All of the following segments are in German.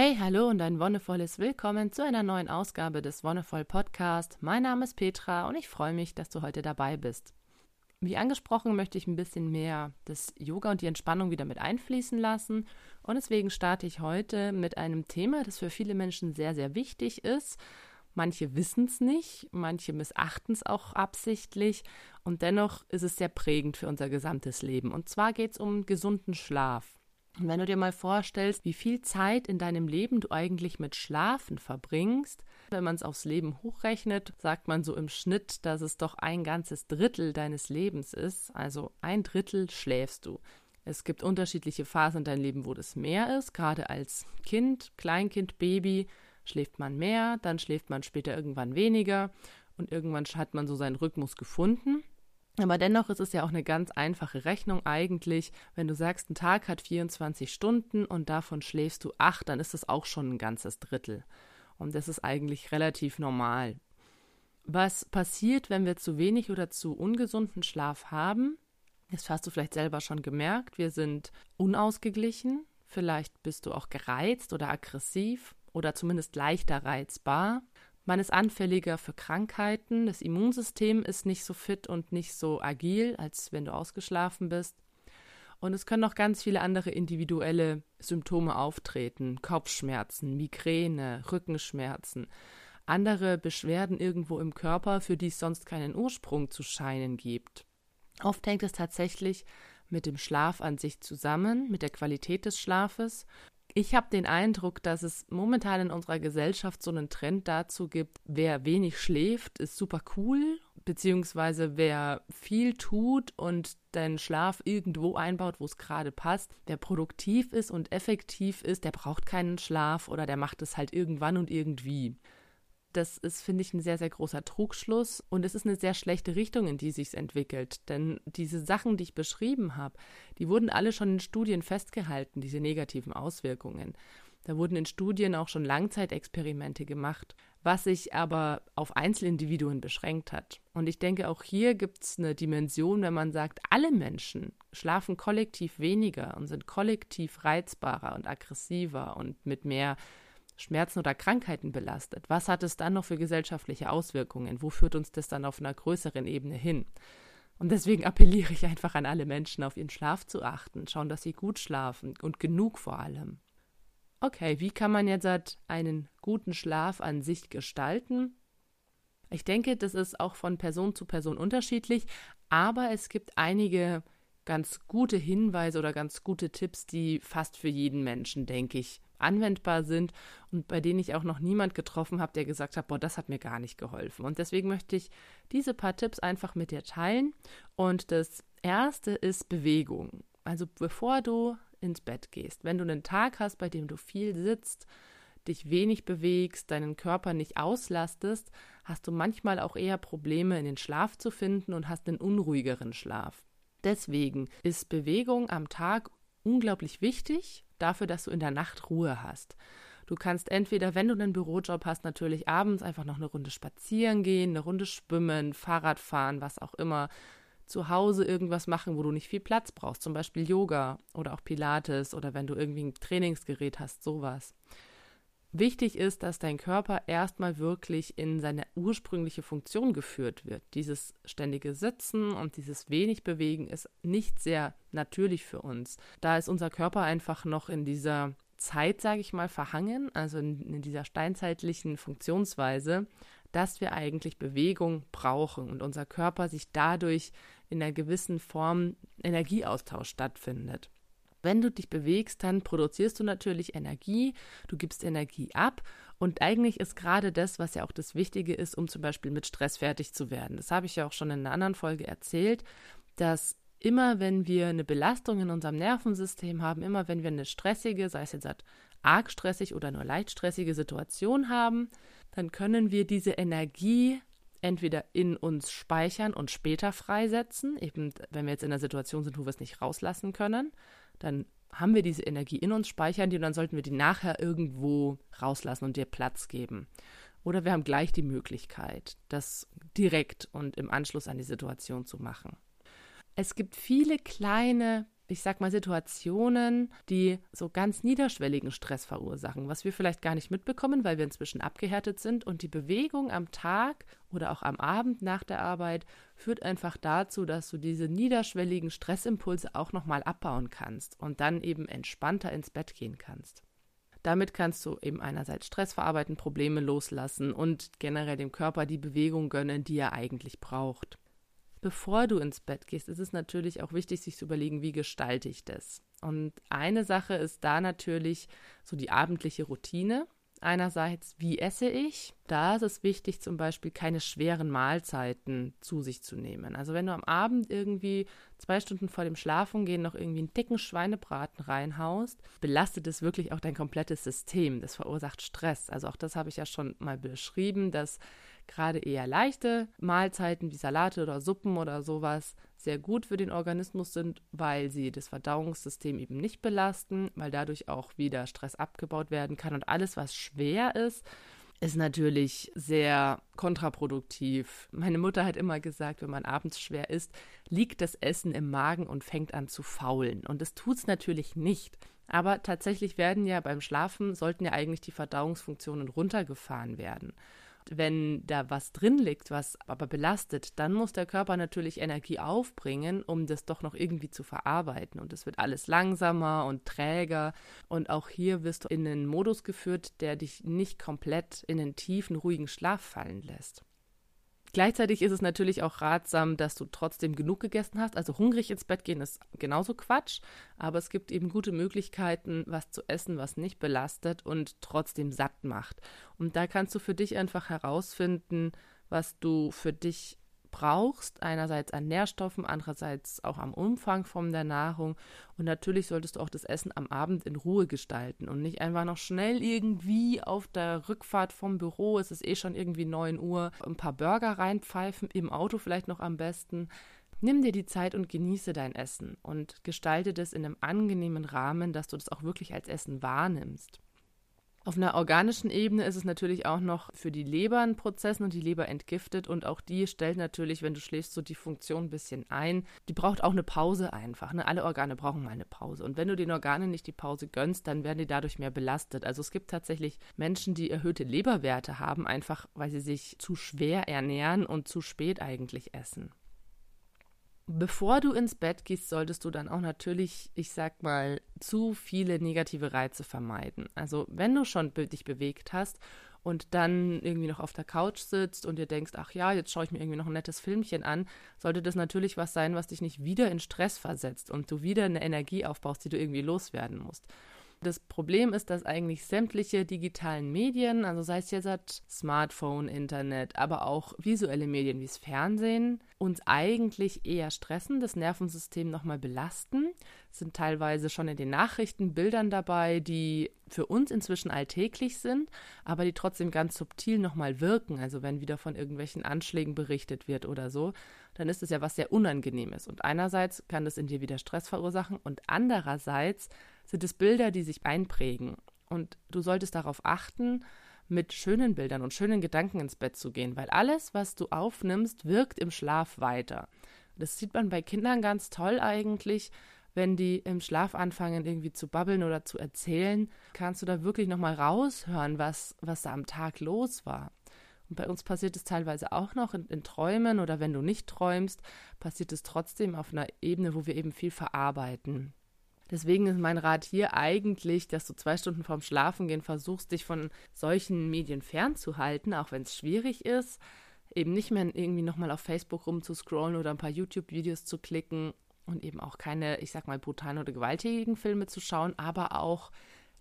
Hey, hallo und ein wonnevolles Willkommen zu einer neuen Ausgabe des Wonnevoll Podcast. Mein Name ist Petra und ich freue mich, dass du heute dabei bist. Wie angesprochen, möchte ich ein bisschen mehr das Yoga und die Entspannung wieder mit einfließen lassen. Und deswegen starte ich heute mit einem Thema, das für viele Menschen sehr, sehr wichtig ist. Manche wissen es nicht, manche missachten es auch absichtlich. Und dennoch ist es sehr prägend für unser gesamtes Leben. Und zwar geht es um gesunden Schlaf. Und wenn du dir mal vorstellst, wie viel Zeit in deinem Leben du eigentlich mit Schlafen verbringst, wenn man es aufs Leben hochrechnet, sagt man so im Schnitt, dass es doch ein ganzes Drittel deines Lebens ist. Also ein Drittel schläfst du. Es gibt unterschiedliche Phasen in deinem Leben, wo das mehr ist. Gerade als Kind, Kleinkind, Baby schläft man mehr, dann schläft man später irgendwann weniger und irgendwann hat man so seinen Rhythmus gefunden. Aber dennoch ist es ja auch eine ganz einfache Rechnung eigentlich. Wenn du sagst, ein Tag hat 24 Stunden und davon schläfst du acht, dann ist das auch schon ein ganzes Drittel. Und das ist eigentlich relativ normal. Was passiert, wenn wir zu wenig oder zu ungesunden Schlaf haben? Das hast du vielleicht selber schon gemerkt. Wir sind unausgeglichen. Vielleicht bist du auch gereizt oder aggressiv oder zumindest leichter reizbar. Man ist anfälliger für Krankheiten, das Immunsystem ist nicht so fit und nicht so agil, als wenn du ausgeschlafen bist. Und es können noch ganz viele andere individuelle Symptome auftreten. Kopfschmerzen, Migräne, Rückenschmerzen, andere Beschwerden irgendwo im Körper, für die es sonst keinen Ursprung zu scheinen gibt. Oft hängt es tatsächlich mit dem Schlaf an sich zusammen, mit der Qualität des Schlafes ich habe den Eindruck, dass es momentan in unserer Gesellschaft so einen Trend dazu gibt, wer wenig schläft, ist super cool, beziehungsweise wer viel tut und deinen Schlaf irgendwo einbaut, wo es gerade passt, der produktiv ist und effektiv ist, der braucht keinen Schlaf oder der macht es halt irgendwann und irgendwie. Das ist, finde ich, ein sehr, sehr großer Trugschluss und es ist eine sehr schlechte Richtung, in die sich entwickelt. Denn diese Sachen, die ich beschrieben habe, die wurden alle schon in Studien festgehalten, diese negativen Auswirkungen. Da wurden in Studien auch schon Langzeitexperimente gemacht, was sich aber auf Einzelindividuen beschränkt hat. Und ich denke, auch hier gibt es eine Dimension, wenn man sagt, alle Menschen schlafen kollektiv weniger und sind kollektiv reizbarer und aggressiver und mit mehr Schmerzen oder Krankheiten belastet, was hat es dann noch für gesellschaftliche Auswirkungen? Wo führt uns das dann auf einer größeren Ebene hin? Und deswegen appelliere ich einfach an alle Menschen, auf ihren Schlaf zu achten, schauen, dass sie gut schlafen und genug vor allem. Okay, wie kann man jetzt einen guten Schlaf an sich gestalten? Ich denke, das ist auch von Person zu Person unterschiedlich, aber es gibt einige ganz gute Hinweise oder ganz gute Tipps, die fast für jeden Menschen, denke ich, anwendbar sind und bei denen ich auch noch niemand getroffen habe, der gesagt hat, boah, das hat mir gar nicht geholfen. Und deswegen möchte ich diese paar Tipps einfach mit dir teilen. Und das erste ist Bewegung. Also bevor du ins Bett gehst, wenn du einen Tag hast, bei dem du viel sitzt, dich wenig bewegst, deinen Körper nicht auslastest, hast du manchmal auch eher Probleme in den Schlaf zu finden und hast einen unruhigeren Schlaf. Deswegen ist Bewegung am Tag unglaublich wichtig dafür, dass du in der Nacht Ruhe hast. Du kannst entweder, wenn du einen Bürojob hast, natürlich abends einfach noch eine Runde spazieren gehen, eine Runde schwimmen, Fahrrad fahren, was auch immer. Zu Hause irgendwas machen, wo du nicht viel Platz brauchst, zum Beispiel Yoga oder auch Pilates oder wenn du irgendwie ein Trainingsgerät hast, sowas. Wichtig ist, dass dein Körper erstmal wirklich in seine ursprüngliche Funktion geführt wird. Dieses ständige Sitzen und dieses wenig Bewegen ist nicht sehr natürlich für uns. Da ist unser Körper einfach noch in dieser Zeit, sage ich mal, verhangen, also in, in dieser steinzeitlichen Funktionsweise, dass wir eigentlich Bewegung brauchen und unser Körper sich dadurch in einer gewissen Form Energieaustausch stattfindet. Wenn du dich bewegst, dann produzierst du natürlich Energie, du gibst Energie ab und eigentlich ist gerade das, was ja auch das Wichtige ist, um zum Beispiel mit Stress fertig zu werden. Das habe ich ja auch schon in einer anderen Folge erzählt, dass immer wenn wir eine Belastung in unserem Nervensystem haben, immer wenn wir eine stressige, sei es jetzt halt arg stressig oder nur leicht stressige Situation haben, dann können wir diese Energie entweder in uns speichern und später freisetzen, eben wenn wir jetzt in einer Situation sind, wo wir es nicht rauslassen können, dann haben wir diese Energie in uns, speichern die und dann sollten wir die nachher irgendwo rauslassen und dir Platz geben. Oder wir haben gleich die Möglichkeit, das direkt und im Anschluss an die Situation zu machen. Es gibt viele kleine ich sag mal, Situationen, die so ganz niederschwelligen Stress verursachen, was wir vielleicht gar nicht mitbekommen, weil wir inzwischen abgehärtet sind. Und die Bewegung am Tag oder auch am Abend nach der Arbeit führt einfach dazu, dass du diese niederschwelligen Stressimpulse auch nochmal abbauen kannst und dann eben entspannter ins Bett gehen kannst. Damit kannst du eben einerseits Stress verarbeiten, Probleme loslassen und generell dem Körper die Bewegung gönnen, die er eigentlich braucht. Bevor du ins Bett gehst, ist es natürlich auch wichtig, sich zu überlegen, wie gestalte ich das. Und eine Sache ist da natürlich so die abendliche Routine. Einerseits, wie esse ich? Da ist es wichtig, zum Beispiel keine schweren Mahlzeiten zu sich zu nehmen. Also wenn du am Abend irgendwie zwei Stunden vor dem Schlafengehen noch irgendwie einen dicken Schweinebraten reinhaust, belastet es wirklich auch dein komplettes System. Das verursacht Stress. Also auch das habe ich ja schon mal beschrieben, dass gerade eher leichte Mahlzeiten wie Salate oder Suppen oder sowas sehr gut für den Organismus sind, weil sie das Verdauungssystem eben nicht belasten, weil dadurch auch wieder Stress abgebaut werden kann. Und alles, was schwer ist, ist natürlich sehr kontraproduktiv. Meine Mutter hat immer gesagt, wenn man abends schwer isst, liegt das Essen im Magen und fängt an zu faulen. Und das tut es natürlich nicht. Aber tatsächlich werden ja beim Schlafen, sollten ja eigentlich die Verdauungsfunktionen runtergefahren werden wenn da was drin liegt, was aber belastet, dann muss der Körper natürlich Energie aufbringen, um das doch noch irgendwie zu verarbeiten. Und es wird alles langsamer und träger. Und auch hier wirst du in einen Modus geführt, der dich nicht komplett in einen tiefen, ruhigen Schlaf fallen lässt. Gleichzeitig ist es natürlich auch ratsam, dass du trotzdem genug gegessen hast. Also hungrig ins Bett gehen ist genauso Quatsch, aber es gibt eben gute Möglichkeiten, was zu essen, was nicht belastet und trotzdem satt macht. Und da kannst du für dich einfach herausfinden, was du für dich brauchst, einerseits an Nährstoffen, andererseits auch am Umfang von der Nahrung. Und natürlich solltest du auch das Essen am Abend in Ruhe gestalten und nicht einfach noch schnell irgendwie auf der Rückfahrt vom Büro, es ist eh schon irgendwie 9 Uhr, ein paar Burger reinpfeifen, im Auto vielleicht noch am besten. Nimm dir die Zeit und genieße dein Essen und gestalte das in einem angenehmen Rahmen, dass du das auch wirklich als Essen wahrnimmst. Auf einer organischen Ebene ist es natürlich auch noch für die Leber ein Prozess und die Leber entgiftet und auch die stellt natürlich, wenn du schläfst, so die Funktion ein bisschen ein. Die braucht auch eine Pause einfach. Ne? Alle Organe brauchen mal eine Pause. Und wenn du den Organen nicht die Pause gönnst, dann werden die dadurch mehr belastet. Also es gibt tatsächlich Menschen, die erhöhte Leberwerte haben, einfach weil sie sich zu schwer ernähren und zu spät eigentlich essen. Bevor du ins Bett gehst, solltest du dann auch natürlich, ich sag mal, zu viele negative Reize vermeiden. Also, wenn du schon dich bewegt hast und dann irgendwie noch auf der Couch sitzt und dir denkst, ach ja, jetzt schaue ich mir irgendwie noch ein nettes Filmchen an, sollte das natürlich was sein, was dich nicht wieder in Stress versetzt und du wieder eine Energie aufbaust, die du irgendwie loswerden musst. Das Problem ist, dass eigentlich sämtliche digitalen Medien, also sei es jetzt Smartphone, Internet, aber auch visuelle Medien wie das Fernsehen, uns eigentlich eher stressen, das Nervensystem nochmal belasten. Sind teilweise schon in den Nachrichten Bildern dabei, die für uns inzwischen alltäglich sind, aber die trotzdem ganz subtil nochmal wirken. Also wenn wieder von irgendwelchen Anschlägen berichtet wird oder so, dann ist es ja was sehr Unangenehmes. Und einerseits kann das in dir wieder Stress verursachen und andererseits sind es Bilder, die sich einprägen. Und du solltest darauf achten, mit schönen Bildern und schönen Gedanken ins Bett zu gehen, weil alles, was du aufnimmst, wirkt im Schlaf weiter. Das sieht man bei Kindern ganz toll eigentlich. Wenn die im Schlaf anfangen, irgendwie zu babbeln oder zu erzählen, kannst du da wirklich nochmal raushören, was, was da am Tag los war. Und bei uns passiert es teilweise auch noch in, in, Träumen oder wenn du nicht träumst, passiert es trotzdem auf einer Ebene, wo wir eben viel verarbeiten. Deswegen ist mein Rat hier eigentlich, dass du zwei Stunden vorm Schlafengehen versuchst, dich von solchen Medien fernzuhalten, auch wenn es schwierig ist. Eben nicht mehr irgendwie nochmal auf Facebook rumzuscrollen oder ein paar YouTube-Videos zu klicken und eben auch keine, ich sag mal, brutalen oder gewalttätigen Filme zu schauen, aber auch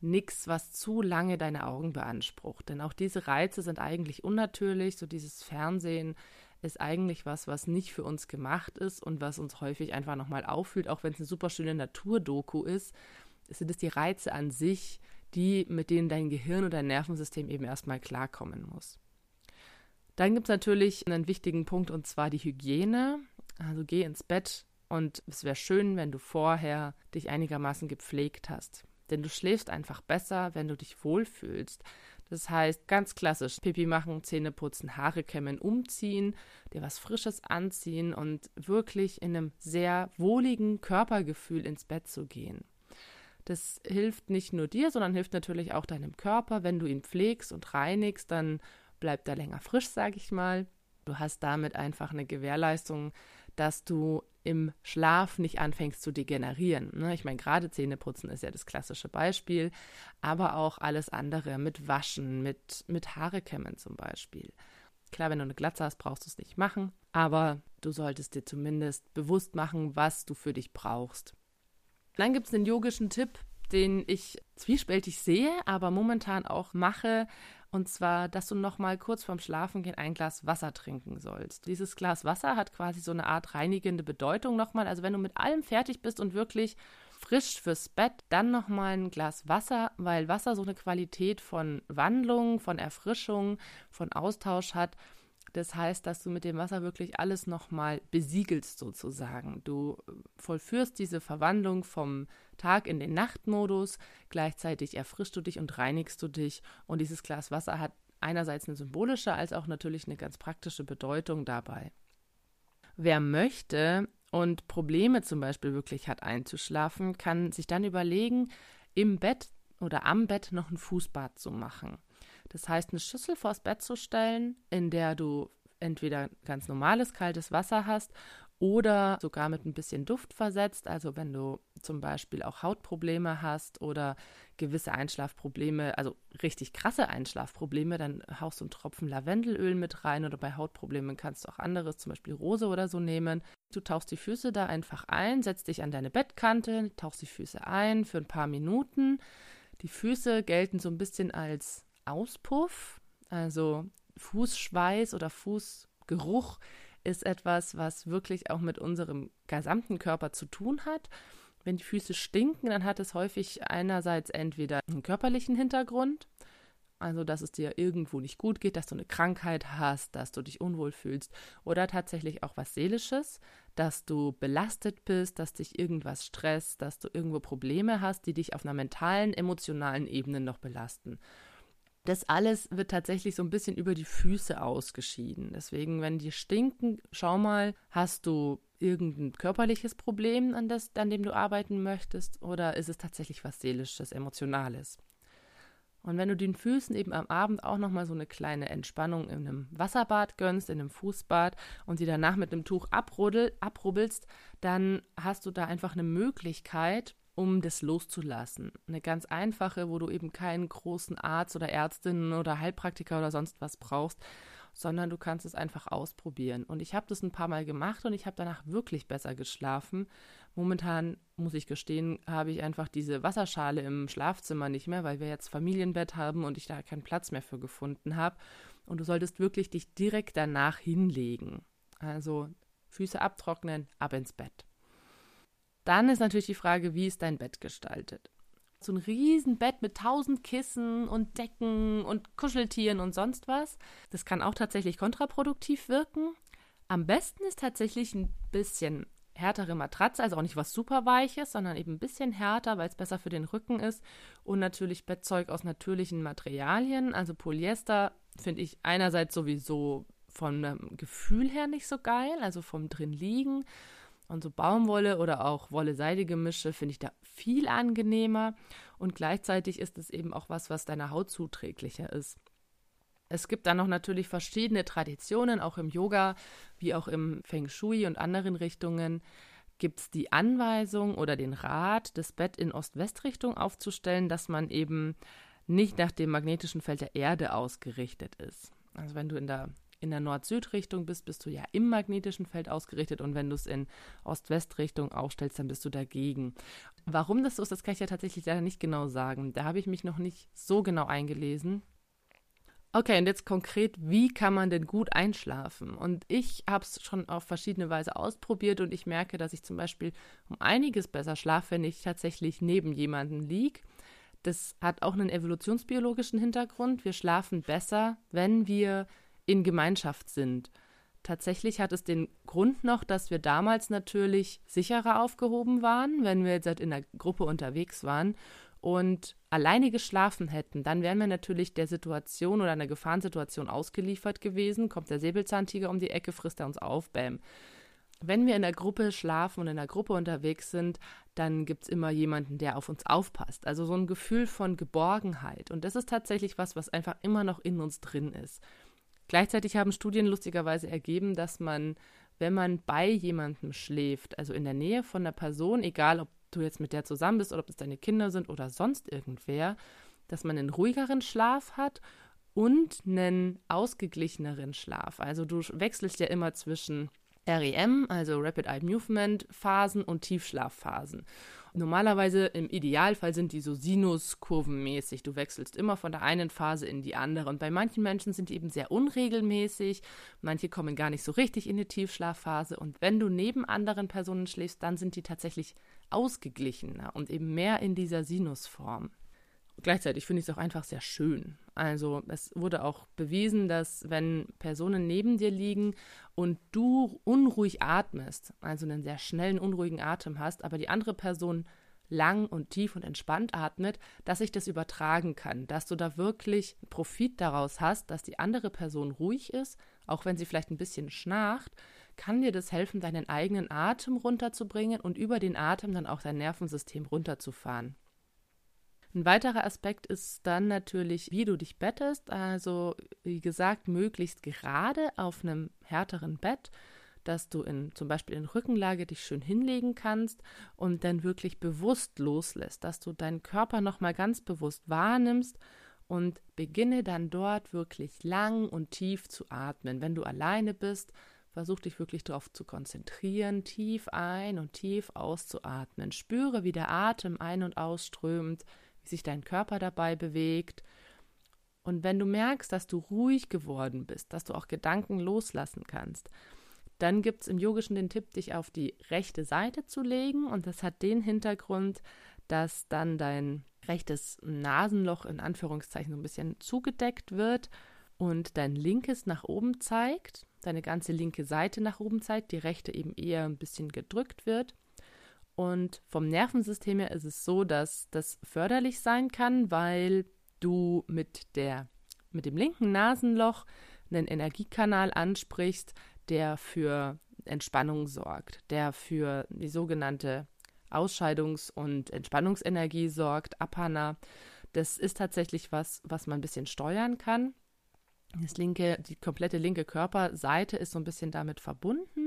nichts, was zu lange deine Augen beansprucht. Denn auch diese Reize sind eigentlich unnatürlich, so dieses Fernsehen, ist eigentlich was, was nicht für uns gemacht ist und was uns häufig einfach nochmal auffühlt, auch wenn es eine super schöne Naturdoku ist, sind es die Reize an sich, die, mit denen dein Gehirn und dein Nervensystem eben erstmal klarkommen muss. Dann gibt es natürlich einen wichtigen Punkt und zwar die Hygiene. Also geh ins Bett und es wäre schön, wenn du vorher dich einigermaßen gepflegt hast. Denn du schläfst einfach besser, wenn du dich wohlfühlst. Das heißt, ganz klassisch, Pipi machen, Zähne putzen, Haare kämmen, umziehen, dir was Frisches anziehen und wirklich in einem sehr wohligen Körpergefühl ins Bett zu gehen. Das hilft nicht nur dir, sondern hilft natürlich auch deinem Körper. Wenn du ihn pflegst und reinigst, dann bleibt er länger frisch, sage ich mal. Du hast damit einfach eine Gewährleistung, dass du im Schlaf nicht anfängst zu degenerieren. Ne? Ich meine, gerade Zähneputzen ist ja das klassische Beispiel, aber auch alles andere mit Waschen, mit, mit Haarekämmen zum Beispiel. Klar, wenn du eine Glatze hast, brauchst du es nicht machen, aber du solltest dir zumindest bewusst machen, was du für dich brauchst. Dann gibt es einen yogischen Tipp, den ich zwiespältig sehe, aber momentan auch mache. Und zwar, dass du noch mal kurz vorm Schlafengehen ein Glas Wasser trinken sollst. Dieses Glas Wasser hat quasi so eine Art reinigende Bedeutung nochmal. Also wenn du mit allem fertig bist und wirklich frisch fürs Bett, dann nochmal ein Glas Wasser, weil Wasser so eine Qualität von Wandlung, von Erfrischung, von Austausch hat. Das heißt, dass du mit dem Wasser wirklich alles nochmal besiegelst sozusagen. Du vollführst diese Verwandlung vom Tag in den Nachtmodus, gleichzeitig erfrischst du dich und reinigst du dich und dieses Glas Wasser hat einerseits eine symbolische als auch natürlich eine ganz praktische Bedeutung dabei. Wer möchte und Probleme zum Beispiel wirklich hat einzuschlafen, kann sich dann überlegen, im Bett oder am Bett noch ein Fußbad zu machen. Das heißt, eine Schüssel vors Bett zu stellen, in der du entweder ganz normales kaltes Wasser hast oder sogar mit ein bisschen Duft versetzt. Also wenn du zum Beispiel auch Hautprobleme hast oder gewisse Einschlafprobleme, also richtig krasse Einschlafprobleme, dann haust du einen Tropfen Lavendelöl mit rein oder bei Hautproblemen kannst du auch anderes, zum Beispiel Rose oder so nehmen. Du tauchst die Füße da einfach ein, setzt dich an deine Bettkante, tauchst die Füße ein für ein paar Minuten. Die Füße gelten so ein bisschen als Auspuff, also Fußschweiß oder Fußgeruch ist etwas, was wirklich auch mit unserem gesamten Körper zu tun hat. Wenn die Füße stinken, dann hat es häufig einerseits entweder einen körperlichen Hintergrund, also dass es dir irgendwo nicht gut geht, dass du eine Krankheit hast, dass du dich unwohl fühlst oder tatsächlich auch was Seelisches, dass du belastet bist, dass dich irgendwas stresst, dass du irgendwo Probleme hast, die dich auf einer mentalen, emotionalen Ebene noch belasten. Das alles wird tatsächlich so ein bisschen über die Füße ausgeschieden. Deswegen, wenn die stinken, schau mal, hast du irgendein körperliches Problem, an, das, an dem du arbeiten möchtest, oder ist es tatsächlich was Seelisches, Emotionales? Und wenn du den Füßen eben am Abend auch nochmal so eine kleine Entspannung in einem Wasserbad gönnst, in einem Fußbad und sie danach mit einem Tuch abrubbelst, dann hast du da einfach eine Möglichkeit, um das loszulassen. Eine ganz einfache, wo du eben keinen großen Arzt oder Ärztin oder Heilpraktiker oder sonst was brauchst, sondern du kannst es einfach ausprobieren. Und ich habe das ein paar Mal gemacht und ich habe danach wirklich besser geschlafen. Momentan, muss ich gestehen, habe ich einfach diese Wasserschale im Schlafzimmer nicht mehr, weil wir jetzt Familienbett haben und ich da keinen Platz mehr für gefunden habe. Und du solltest wirklich dich direkt danach hinlegen. Also Füße abtrocknen, ab ins Bett. Dann ist natürlich die Frage, wie ist dein Bett gestaltet? So ein Riesenbett mit tausend Kissen und Decken und Kuscheltieren und sonst was. Das kann auch tatsächlich kontraproduktiv wirken. Am besten ist tatsächlich ein bisschen härtere Matratze, also auch nicht was super weiches, sondern eben ein bisschen härter, weil es besser für den Rücken ist. Und natürlich Bettzeug aus natürlichen Materialien, also Polyester finde ich einerseits sowieso vom Gefühl her nicht so geil, also vom drin liegen. Und so Baumwolle oder auch Wolle-Seide-Gemische finde ich da viel angenehmer und gleichzeitig ist es eben auch was, was deiner Haut zuträglicher ist. Es gibt dann noch natürlich verschiedene Traditionen, auch im Yoga wie auch im Feng Shui und anderen Richtungen gibt es die Anweisung oder den Rat, das Bett in Ost-West-Richtung aufzustellen, dass man eben nicht nach dem magnetischen Feld der Erde ausgerichtet ist. Also wenn du in der in der Nord-Süd-Richtung bist, bist du ja im magnetischen Feld ausgerichtet und wenn du es in Ost-West-Richtung aufstellst, dann bist du dagegen. Warum das so ist, das kann ich ja tatsächlich leider nicht genau sagen. Da habe ich mich noch nicht so genau eingelesen. Okay, und jetzt konkret, wie kann man denn gut einschlafen? Und ich habe es schon auf verschiedene Weise ausprobiert und ich merke, dass ich zum Beispiel um einiges besser schlafe, wenn ich tatsächlich neben jemandem liege. Das hat auch einen evolutionsbiologischen Hintergrund. Wir schlafen besser, wenn wir in Gemeinschaft sind. Tatsächlich hat es den Grund noch, dass wir damals natürlich sicherer aufgehoben waren, wenn wir jetzt halt in der Gruppe unterwegs waren und alleine geschlafen hätten, dann wären wir natürlich der Situation oder einer Gefahrensituation ausgeliefert gewesen. Kommt der Säbelzahntiger um die Ecke, frisst er uns auf, bäm. Wenn wir in der Gruppe schlafen und in der Gruppe unterwegs sind, dann gibt es immer jemanden, der auf uns aufpasst. Also so ein Gefühl von Geborgenheit. Und das ist tatsächlich was, was einfach immer noch in uns drin ist. Gleichzeitig haben Studien lustigerweise ergeben, dass man, wenn man bei jemandem schläft, also in der Nähe von einer Person, egal ob du jetzt mit der zusammen bist oder ob es deine Kinder sind oder sonst irgendwer, dass man einen ruhigeren Schlaf hat und einen ausgeglicheneren Schlaf. Also du wechselst ja immer zwischen REM, also Rapid Eye Movement Phasen und Tiefschlafphasen. Normalerweise im Idealfall sind die so sinuskurvenmäßig. Du wechselst immer von der einen Phase in die andere. Und bei manchen Menschen sind die eben sehr unregelmäßig. Manche kommen gar nicht so richtig in die Tiefschlafphase. Und wenn du neben anderen Personen schläfst, dann sind die tatsächlich ausgeglichener und eben mehr in dieser Sinusform gleichzeitig finde ich es auch einfach sehr schön. Also es wurde auch bewiesen, dass wenn Personen neben dir liegen und du unruhig atmest, also einen sehr schnellen, unruhigen Atem hast, aber die andere Person lang und tief und entspannt atmet, dass sich das übertragen kann, dass du da wirklich Profit daraus hast, dass die andere Person ruhig ist, auch wenn sie vielleicht ein bisschen schnarcht, kann dir das helfen, deinen eigenen Atem runterzubringen und über den Atem dann auch dein Nervensystem runterzufahren. Ein weiterer Aspekt ist dann natürlich, wie du dich bettest. Also, wie gesagt, möglichst gerade auf einem härteren Bett, dass du in zum Beispiel in Rückenlage dich schön hinlegen kannst und dann wirklich bewusst loslässt, dass du deinen Körper nochmal ganz bewusst wahrnimmst und beginne dann dort wirklich lang und tief zu atmen. Wenn du alleine bist, versuch dich wirklich darauf zu konzentrieren, tief ein und tief auszuatmen. Spüre, wie der Atem ein- und ausströmt wie sich dein Körper dabei bewegt. Und wenn du merkst, dass du ruhig geworden bist, dass du auch Gedanken loslassen kannst, dann gibt es im Yogischen den Tipp, dich auf die rechte Seite zu legen. Und das hat den Hintergrund, dass dann dein rechtes Nasenloch in Anführungszeichen so ein bisschen zugedeckt wird und dein linkes nach oben zeigt, deine ganze linke Seite nach oben zeigt, die rechte eben eher ein bisschen gedrückt wird. Und vom Nervensystem her ist es so, dass das förderlich sein kann, weil du mit, der, mit dem linken Nasenloch einen Energiekanal ansprichst, der für Entspannung sorgt, der für die sogenannte Ausscheidungs- und Entspannungsenergie sorgt, Apana. Das ist tatsächlich was, was man ein bisschen steuern kann. Das linke, die komplette linke Körperseite ist so ein bisschen damit verbunden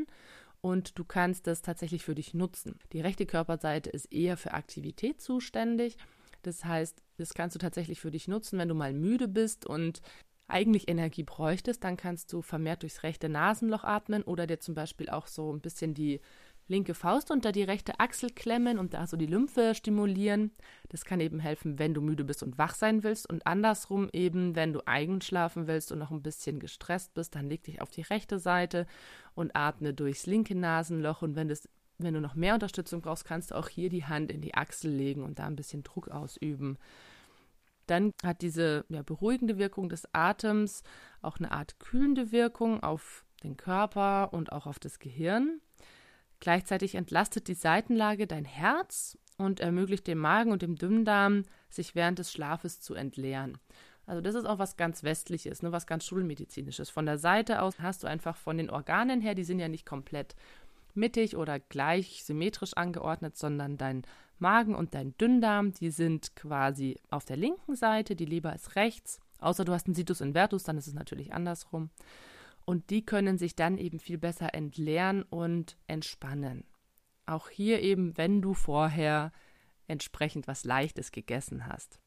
und du kannst das tatsächlich für dich nutzen. Die rechte Körperseite ist eher für Aktivität zuständig. Das heißt, das kannst du tatsächlich für dich nutzen, wenn du mal müde bist und eigentlich Energie bräuchtest, dann kannst du vermehrt durchs rechte Nasenloch atmen oder dir zum Beispiel auch so ein bisschen die linke Faust unter die rechte Achsel klemmen und da so die Lymphe stimulieren. Das kann eben helfen, wenn du müde bist und wach sein willst und andersrum eben, wenn du eigen schlafen willst und noch ein bisschen gestresst bist, dann leg dich auf die rechte Seite und atme durchs linke Nasenloch und wenn das wenn du noch mehr Unterstützung brauchst, kannst du auch hier die Hand in die Achsel legen und da ein bisschen Druck ausüben. Dann hat diese ja, beruhigende Wirkung des Atems auch eine Art kühlende Wirkung auf den Körper und auch auf das Gehirn. Gleichzeitig entlastet die Seitenlage dein Herz und ermöglicht dem Magen und dem Dünndarm, sich während des Schlafes zu entleeren. Also das ist auch was ganz Westliches, ne, was ganz Schulmedizinisches. Von der Seite aus hast du einfach von den Organen her, die sind ja nicht komplett mittig oder gleich symmetrisch angeordnet, sondern dein Magen und dein Dünndarm, die sind quasi auf der linken Seite, die Leber ist rechts, außer du hast einen Situs invertus, dann ist es natürlich andersrum und die können sich dann eben viel besser entleeren und entspannen. Auch hier eben, wenn du vorher entsprechend was Leichtes gegessen hast.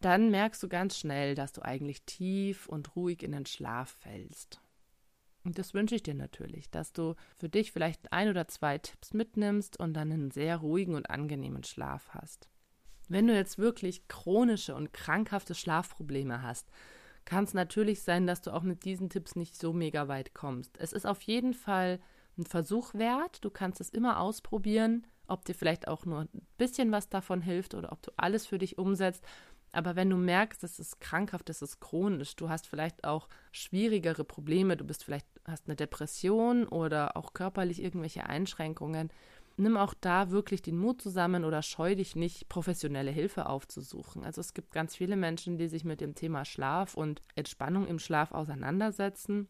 Dann merkst du ganz schnell, dass du eigentlich tief und ruhig in den Schlaf fällst. Und das wünsche ich dir natürlich, dass du für dich vielleicht ein oder zwei Tipps mitnimmst und dann einen sehr ruhigen und angenehmen Schlaf hast. Wenn du jetzt wirklich chronische und krankhafte Schlafprobleme hast, kann es natürlich sein, dass du auch mit diesen Tipps nicht so mega weit kommst. Es ist auf jeden Fall ein Versuch wert. Du kannst es immer ausprobieren, ob dir vielleicht auch nur ein bisschen was davon hilft oder ob du alles für dich umsetzt. Aber wenn du merkst, das ist krankhaft, das ist chronisch, du hast vielleicht auch schwierigere Probleme, du bist vielleicht hast eine Depression oder auch körperlich irgendwelche Einschränkungen, nimm auch da wirklich den Mut zusammen oder scheu dich nicht, professionelle Hilfe aufzusuchen. Also es gibt ganz viele Menschen, die sich mit dem Thema Schlaf und Entspannung im Schlaf auseinandersetzen.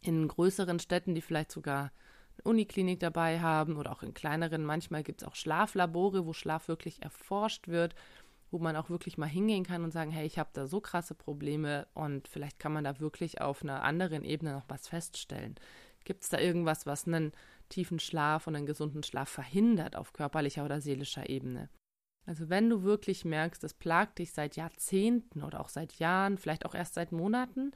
In größeren Städten, die vielleicht sogar eine Uniklinik dabei haben oder auch in kleineren. Manchmal gibt es auch Schlaflabore, wo Schlaf wirklich erforscht wird, wo man auch wirklich mal hingehen kann und sagen, hey, ich habe da so krasse Probleme und vielleicht kann man da wirklich auf einer anderen Ebene noch was feststellen. Gibt es da irgendwas, was einen tiefen Schlaf und einen gesunden Schlaf verhindert auf körperlicher oder seelischer Ebene? Also wenn du wirklich merkst, das plagt dich seit Jahrzehnten oder auch seit Jahren, vielleicht auch erst seit Monaten,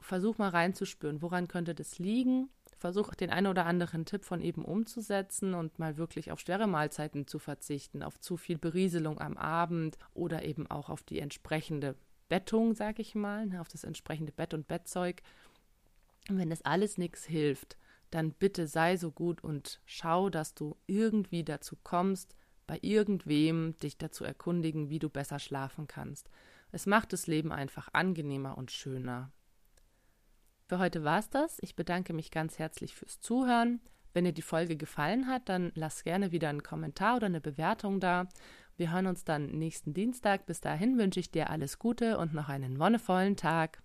versuch mal reinzuspüren, woran könnte das liegen? Versuch den einen oder anderen Tipp von eben umzusetzen und mal wirklich auf schwere Mahlzeiten zu verzichten, auf zu viel Berieselung am Abend oder eben auch auf die entsprechende Bettung, sag ich mal, ne, auf das entsprechende Bett und Bettzeug und wenn das alles nichts hilft, dann bitte sei so gut und schau, dass du irgendwie dazu kommst, bei irgendwem dich dazu erkundigen, wie du besser schlafen kannst. Es macht das Leben einfach angenehmer und schöner. Für heute war's das. Ich bedanke mich ganz herzlich fürs Zuhören. Wenn dir die Folge gefallen hat, dann lass gerne wieder einen Kommentar oder eine Bewertung da. Wir hören uns dann nächsten Dienstag. Bis dahin wünsche ich dir alles Gute und noch einen wonnevollen Tag.